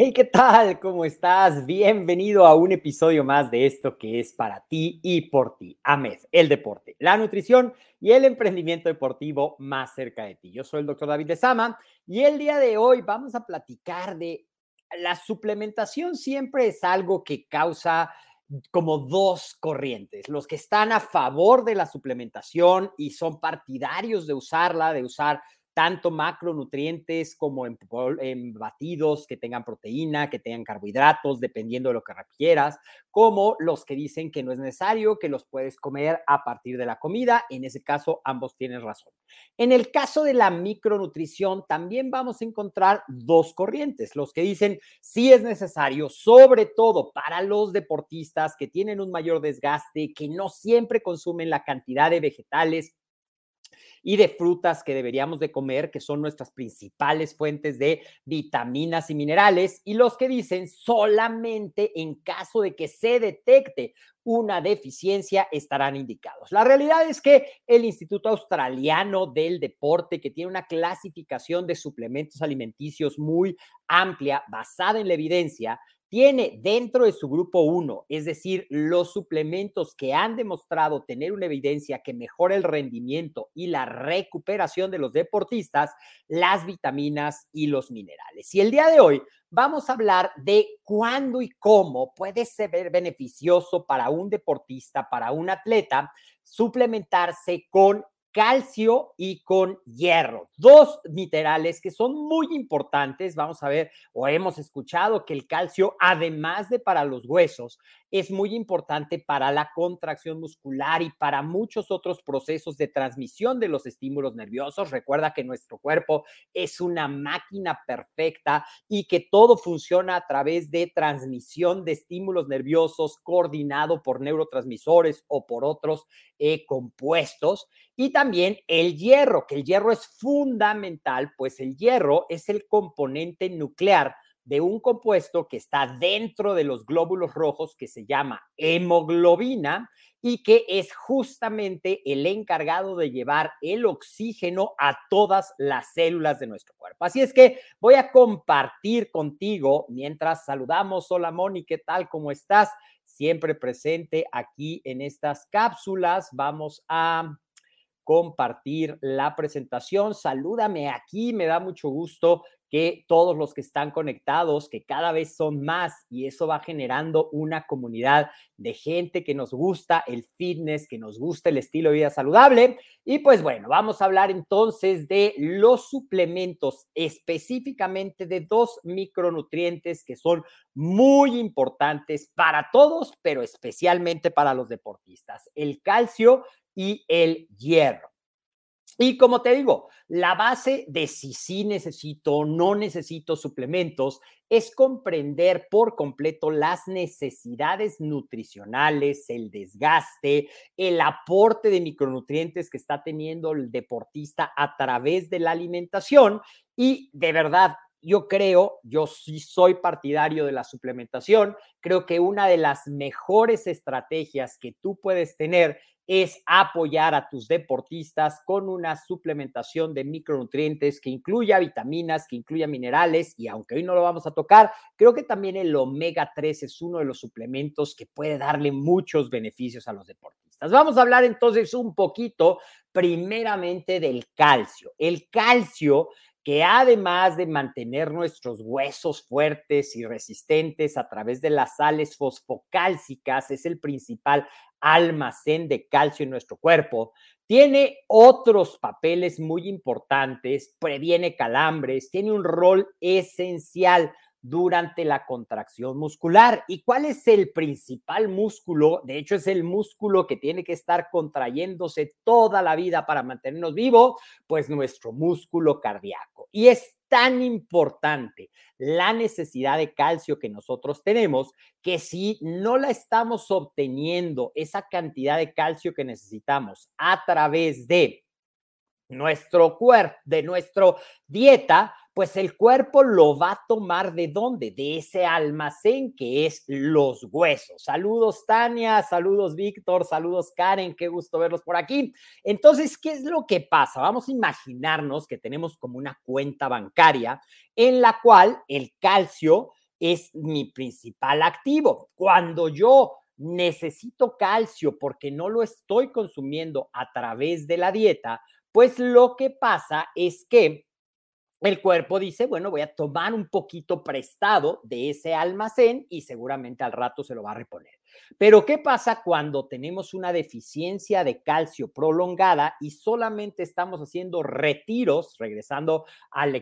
Hey, ¿qué tal? ¿Cómo estás? Bienvenido a un episodio más de esto que es para ti y por ti. AMED, el deporte, la nutrición y el emprendimiento deportivo más cerca de ti. Yo soy el doctor David de Sama y el día de hoy vamos a platicar de la suplementación. Siempre es algo que causa como dos corrientes, los que están a favor de la suplementación y son partidarios de usarla, de usar tanto macronutrientes como en, batidos que tengan proteína, que tengan carbohidratos, dependiendo de lo que requieras, como los que dicen que no es necesario, que los puedes comer a partir de la comida. En ese caso, ambos tienen razón. En el caso de la micronutrición, también vamos a encontrar dos corrientes, los que dicen sí es necesario, sobre todo para los deportistas que tienen un mayor desgaste, que no siempre consumen la cantidad de vegetales y de frutas que deberíamos de comer, que son nuestras principales fuentes de vitaminas y minerales, y los que dicen solamente en caso de que se detecte una deficiencia estarán indicados. La realidad es que el Instituto Australiano del Deporte, que tiene una clasificación de suplementos alimenticios muy amplia, basada en la evidencia, tiene dentro de su grupo 1, es decir, los suplementos que han demostrado tener una evidencia que mejora el rendimiento y la recuperación de los deportistas, las vitaminas y los minerales. Y el día de hoy vamos a hablar de cuándo y cómo puede ser beneficioso para un deportista, para un atleta, suplementarse con calcio y con hierro. Dos minerales que son muy importantes. Vamos a ver, o hemos escuchado que el calcio, además de para los huesos, es muy importante para la contracción muscular y para muchos otros procesos de transmisión de los estímulos nerviosos. Recuerda que nuestro cuerpo es una máquina perfecta y que todo funciona a través de transmisión de estímulos nerviosos coordinado por neurotransmisores o por otros eh, compuestos. Y también el hierro, que el hierro es fundamental, pues el hierro es el componente nuclear de un compuesto que está dentro de los glóbulos rojos que se llama hemoglobina y que es justamente el encargado de llevar el oxígeno a todas las células de nuestro cuerpo. Así es que voy a compartir contigo mientras saludamos. Hola Moni, ¿qué tal? ¿Cómo estás? Siempre presente aquí en estas cápsulas. Vamos a compartir la presentación. Salúdame aquí, me da mucho gusto que todos los que están conectados, que cada vez son más y eso va generando una comunidad de gente que nos gusta el fitness, que nos gusta el estilo de vida saludable. Y pues bueno, vamos a hablar entonces de los suplementos, específicamente de dos micronutrientes que son muy importantes para todos, pero especialmente para los deportistas, el calcio y el hierro. Y como te digo, la base de si sí necesito o no necesito suplementos es comprender por completo las necesidades nutricionales, el desgaste, el aporte de micronutrientes que está teniendo el deportista a través de la alimentación y de verdad yo creo, yo sí soy partidario de la suplementación, creo que una de las mejores estrategias que tú puedes tener es apoyar a tus deportistas con una suplementación de micronutrientes que incluya vitaminas, que incluya minerales y aunque hoy no lo vamos a tocar, creo que también el omega 3 es uno de los suplementos que puede darle muchos beneficios a los deportistas. Vamos a hablar entonces un poquito primeramente del calcio. El calcio que además de mantener nuestros huesos fuertes y resistentes a través de las sales fosfocálcicas, es el principal almacén de calcio en nuestro cuerpo. Tiene otros papeles muy importantes, previene calambres, tiene un rol esencial durante la contracción muscular. ¿Y cuál es el principal músculo? De hecho, es el músculo que tiene que estar contrayéndose toda la vida para mantenernos vivos, pues nuestro músculo cardíaco. Y es tan importante la necesidad de calcio que nosotros tenemos que si no la estamos obteniendo, esa cantidad de calcio que necesitamos a través de nuestro cuerpo, de nuestra dieta, pues el cuerpo lo va a tomar de dónde? De ese almacén que es los huesos. Saludos Tania, saludos Víctor, saludos Karen, qué gusto verlos por aquí. Entonces, ¿qué es lo que pasa? Vamos a imaginarnos que tenemos como una cuenta bancaria en la cual el calcio es mi principal activo. Cuando yo necesito calcio porque no lo estoy consumiendo a través de la dieta, pues lo que pasa es que el cuerpo dice, bueno, voy a tomar un poquito prestado de ese almacén y seguramente al rato se lo va a reponer. Pero ¿qué pasa cuando tenemos una deficiencia de calcio prolongada y solamente estamos haciendo retiros, regresando al,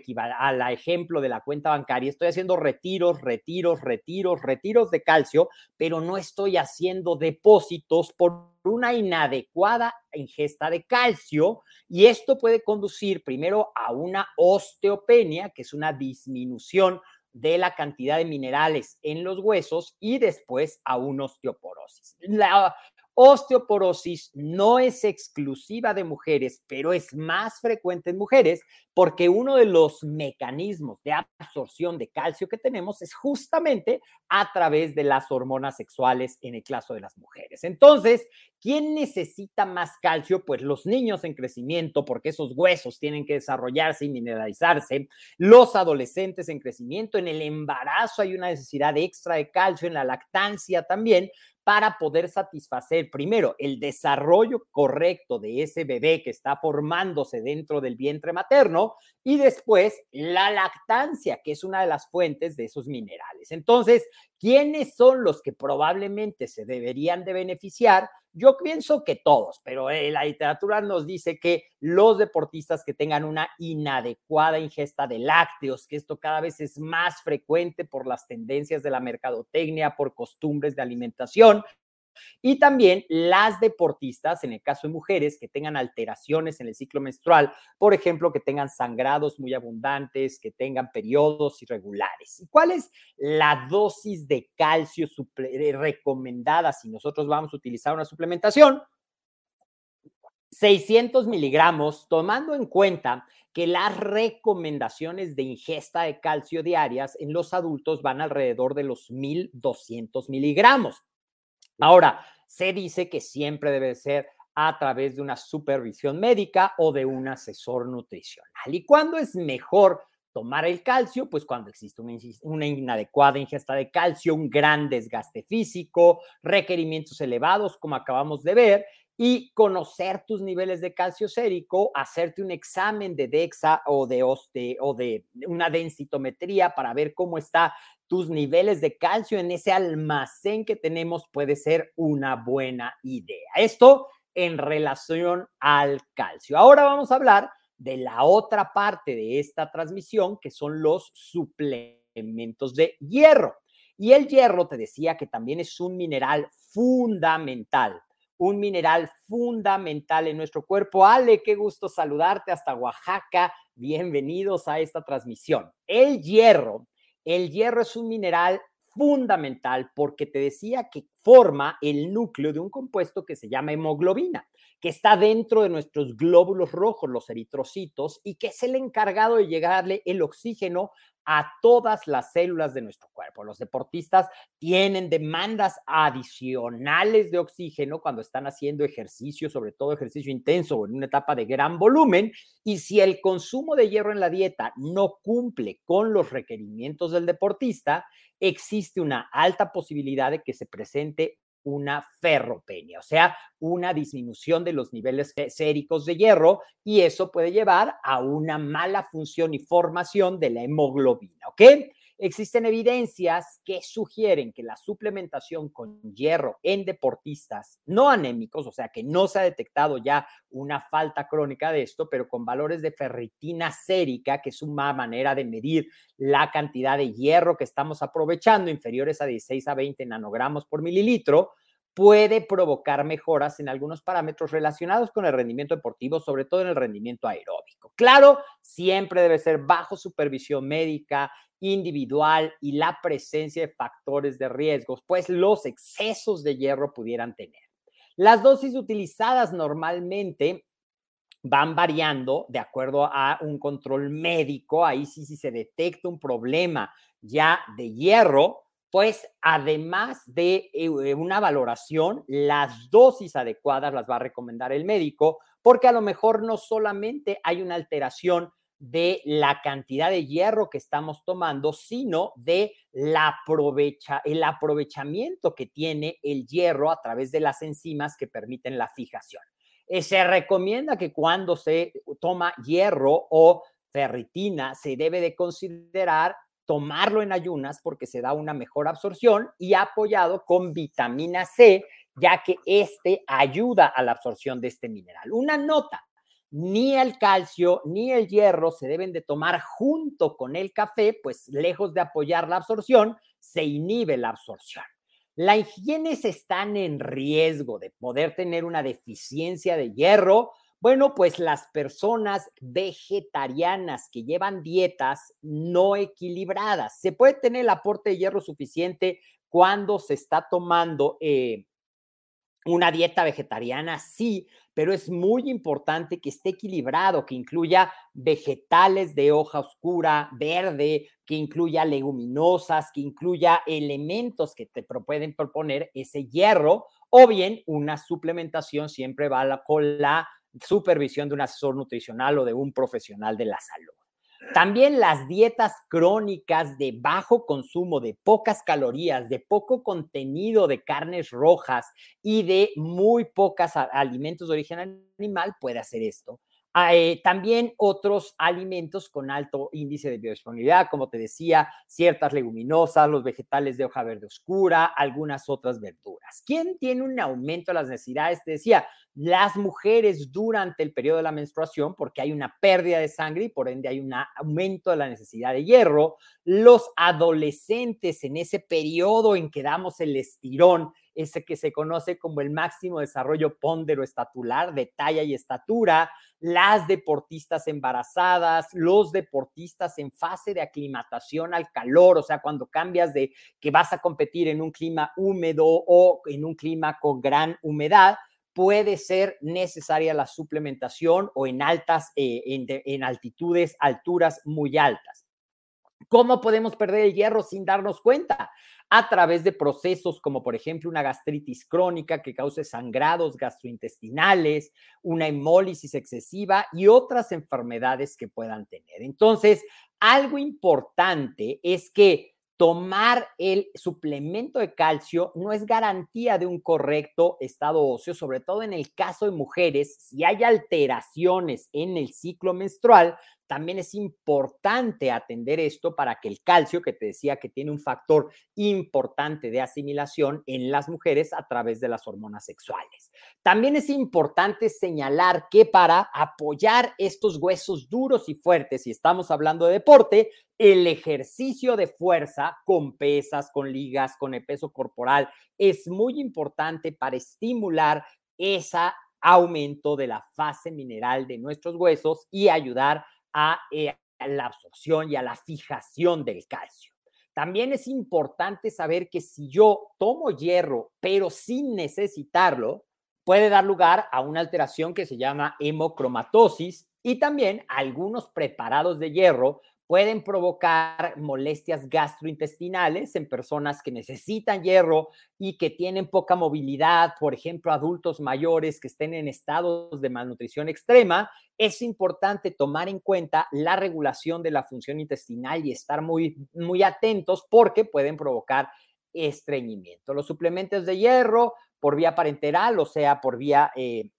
ejemplo de la cuenta bancaria, estoy haciendo retiros, retiros, retiros, retiros de calcio, pero no estoy haciendo depósitos por una inadecuada ingesta de calcio y esto puede conducir primero a una osteopenia, que es una disminución de la cantidad de minerales en los huesos y después a una osteoporosis. La osteoporosis no es exclusiva de mujeres, pero es más frecuente en mujeres porque uno de los mecanismos de absorción de calcio que tenemos es justamente a través de las hormonas sexuales en el caso de las mujeres. Entonces, ¿quién necesita más calcio? Pues los niños en crecimiento, porque esos huesos tienen que desarrollarse y mineralizarse. Los adolescentes en crecimiento, en el embarazo hay una necesidad extra de calcio, en la lactancia también, para poder satisfacer primero el desarrollo correcto de ese bebé que está formándose dentro del vientre materno y después la lactancia, que es una de las fuentes de esos minerales. Entonces, ¿quiénes son los que probablemente se deberían de beneficiar? Yo pienso que todos, pero eh, la literatura nos dice que los deportistas que tengan una inadecuada ingesta de lácteos, que esto cada vez es más frecuente por las tendencias de la mercadotecnia, por costumbres de alimentación, y también las deportistas, en el caso de mujeres, que tengan alteraciones en el ciclo menstrual, por ejemplo, que tengan sangrados muy abundantes, que tengan periodos irregulares. ¿Y cuál es la dosis de calcio eh, recomendada si nosotros vamos a utilizar una suplementación? 600 miligramos, tomando en cuenta que las recomendaciones de ingesta de calcio diarias en los adultos van alrededor de los 1200 miligramos. Ahora, se dice que siempre debe ser a través de una supervisión médica o de un asesor nutricional. ¿Y cuándo es mejor tomar el calcio? Pues cuando existe una, inadecuada ingesta de calcio, un gran desgaste físico, requerimientos elevados, como acabamos de ver, y conocer tus niveles de calcio sérico, hacerte un examen de DEXA o de, oste, o de una densitometría para ver cómo está tus niveles de calcio en ese almacén que tenemos puede ser una buena idea. Esto en relación al calcio. Ahora vamos a hablar de la otra parte de esta transmisión, que son los suplementos de hierro. Y el hierro, te decía que también es un mineral fundamental, un mineral fundamental en nuestro cuerpo. Ale, qué gusto saludarte hasta Oaxaca. Bienvenidos a esta transmisión. El hierro el hierro es un mineral fundamental porque te decía que forma el núcleo de un compuesto que se llama hemoglobina, que está dentro de nuestros glóbulos rojos, los eritrocitos, y que es el encargado de llegarle el oxígeno a todas las células de nuestro cuerpo. Los deportistas tienen demandas adicionales de oxígeno cuando están haciendo ejercicio, sobre todo ejercicio intenso o en una etapa de gran volumen, y si el consumo de hierro en la dieta no cumple con los requerimientos del deportista, existe una alta posibilidad de que se presente una ferropenia, o sea, una disminución de los niveles séricos de hierro y eso puede llevar a una mala función y formación de la hemoglobina, ¿ok? Existen evidencias que sugieren que la suplementación con hierro en deportistas no anémicos, o sea, que no se ha detectado ya una falta crónica de esto, pero con valores de ferritina sérica, que es una manera de medir la cantidad de hierro que estamos aprovechando, inferiores a 16 a 20 nanogramos por mililitro, puede provocar mejoras en algunos parámetros relacionados con el rendimiento deportivo, sobre todo en el rendimiento aeróbico. Claro, siempre debe ser bajo supervisión médica, individual y la presencia de factores de riesgos, pues los excesos de hierro pudieran tener. Las dosis utilizadas normalmente van variando de acuerdo a un control médico. Ahí sí, si se detecta un problema ya de hierro, pues además de eh, una valoración, las dosis adecuadas las va a recomendar el médico, porque a lo mejor no solamente hay una alteración de la cantidad de hierro que estamos tomando, sino de la aprovecha, el aprovechamiento que tiene el hierro a través de las enzimas que permiten la fijación. Eh, se recomienda que cuando se toma hierro o ferritina, se debe de considerar tomarlo en ayunas porque se da una mejor absorción y apoyado con vitamina C, ya que este ayuda a la absorción de este mineral. Una nota, ni el calcio ni el hierro se deben de tomar junto con el café, pues lejos de apoyar la absorción, se inhibe la absorción. Las higienes están en riesgo de poder tener una deficiencia de hierro bueno, pues las personas vegetarianas que llevan dietas no equilibradas, se puede tener el aporte de hierro suficiente cuando se está tomando eh, una dieta vegetariana, sí, pero es muy importante que esté equilibrado, que incluya vegetales de hoja oscura, verde, que incluya leguminosas, que incluya elementos que te pueden proponer ese hierro, o bien una suplementación siempre va con la supervisión de un asesor nutricional o de un profesional de la salud. También las dietas crónicas de bajo consumo, de pocas calorías, de poco contenido de carnes rojas y de muy pocos alimentos de origen animal puede hacer esto. Ah, eh, también otros alimentos con alto índice de biodisponibilidad, como te decía, ciertas leguminosas, los vegetales de hoja verde oscura, algunas otras verduras. ¿Quién tiene un aumento de las necesidades? Te decía, las mujeres durante el periodo de la menstruación, porque hay una pérdida de sangre y por ende hay un aumento de la necesidad de hierro. Los adolescentes en ese periodo en que damos el estirón, ese que se conoce como el máximo desarrollo estatular de talla y estatura, las deportistas embarazadas, los deportistas en fase de aclimatación al calor, o sea, cuando cambias de que vas a competir en un clima húmedo o en un clima con gran humedad, puede ser necesaria la suplementación o en altas, eh, en, altitudes, alturas muy altas. ¿Cómo podemos perder el hierro sin darnos cuenta? A través de procesos como por ejemplo una gastritis crónica que cause sangrados gastrointestinales, una hemólisis excesiva y otras enfermedades que puedan tener. Entonces, algo importante es que tomar el suplemento de calcio no es garantía de un correcto estado óseo, sobre todo en el caso de mujeres, si hay alteraciones en el ciclo menstrual, también es importante atender esto para que el calcio, que te decía que tiene un factor importante de asimilación en las mujeres a través de las hormonas sexuales. También es importante señalar que para apoyar estos huesos duros y fuertes, si estamos hablando de deporte, el ejercicio de fuerza con pesas, con ligas, con el peso corporal es muy importante para estimular ese aumento de la fase mineral de nuestros huesos y ayudar a, eh, a la absorción y a la fijación del calcio. también es importante saber que si yo tomo hierro, pero sin necesitarlo, puede dar lugar a una alteración que se llama hemocromatosis y también algunos preparados de hierro pueden provocar molestias gastrointestinales en personas que necesitan hierro y que tienen poca movilidad, por ejemplo, adultos mayores que estén en estados de malnutrición extrema. Es importante tomar en cuenta la regulación de la función intestinal y estar muy, muy atentos porque pueden provocar estreñimiento. Los suplementos de hierro por vía parenteral, o sea, por vía eh,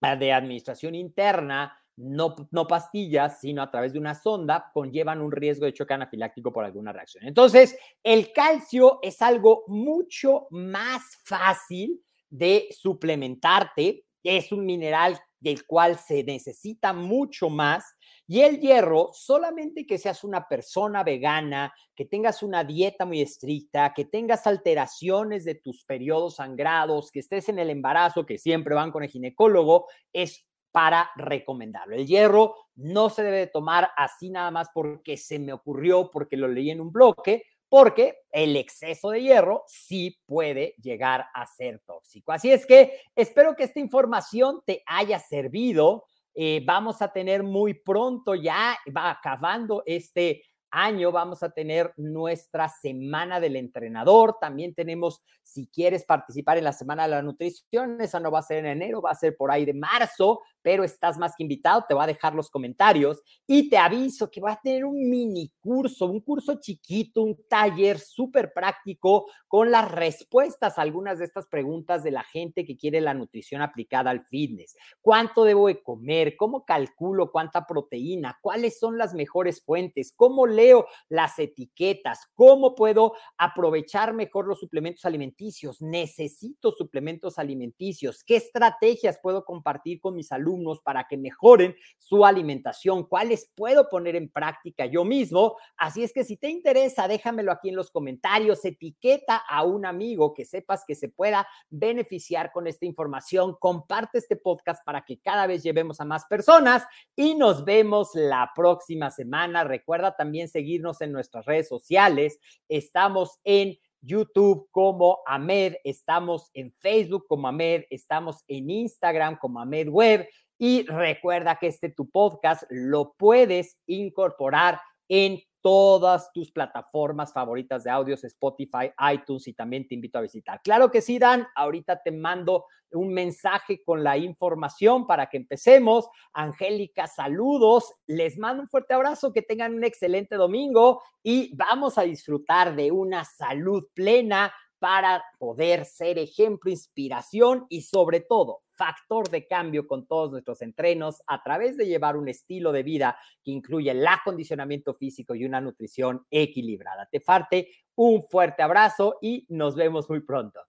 de administración interna, no, no pastillas, sino a través de una sonda, conllevan un riesgo de choque anafiláctico por alguna reacción. Entonces, el calcio es algo mucho más fácil de suplementarte, es un mineral del cual se necesita mucho más. Y el hierro, solamente que seas una persona vegana, que tengas una dieta muy estricta, que tengas alteraciones de tus periodos sangrados, que estés en el embarazo, que siempre van con el ginecólogo, es para recomendarlo. El hierro no se debe tomar así nada más porque se me ocurrió, porque lo leí en un bloque, porque el exceso de hierro sí puede llegar a ser tóxico. Así es que espero que esta información te haya servido. Eh, vamos a tener muy pronto ya, va acabando este año vamos a tener nuestra semana del entrenador. También tenemos, si quieres participar en la semana de la nutrición, esa no va a ser en enero, va a ser por ahí de marzo, pero estás más que invitado, te voy a dejar los comentarios y te aviso que va a tener un mini curso, un curso chiquito, un taller súper práctico con las respuestas a algunas de estas preguntas de la gente que quiere la nutrición aplicada al fitness. ¿Cuánto debo de comer? ¿Cómo calculo cuánta proteína? ¿Cuáles son las mejores fuentes? ¿Cómo leo las etiquetas? ¿Cómo puedo aprovechar mejor los suplementos alimenticios? ¿Necesito suplementos alimenticios? ¿Qué estrategias puedo compartir con mis para que mejoren su alimentación, cuáles puedo poner en práctica yo mismo. Así es que si te interesa, déjamelo aquí en los comentarios, etiqueta a un amigo que sepas que se pueda beneficiar con esta información, comparte este podcast para que cada vez llevemos a más personas y nos vemos la próxima semana. Recuerda también seguirnos en nuestras redes sociales. Estamos en YouTube como Amed, estamos en Facebook como Amed, estamos en Instagram como Amed Web y recuerda que este tu podcast lo puedes incorporar en todas tus plataformas favoritas de audios, Spotify, iTunes y también te invito a visitar. Claro que sí, Dan, ahorita te mando un mensaje con la información para que empecemos. Angélica, saludos, les mando un fuerte abrazo, que tengan un excelente domingo y vamos a disfrutar de una salud plena para poder ser ejemplo, inspiración y sobre todo factor de cambio con todos nuestros entrenos a través de llevar un estilo de vida que incluye el acondicionamiento físico y una nutrición equilibrada. Te parte un fuerte abrazo y nos vemos muy pronto.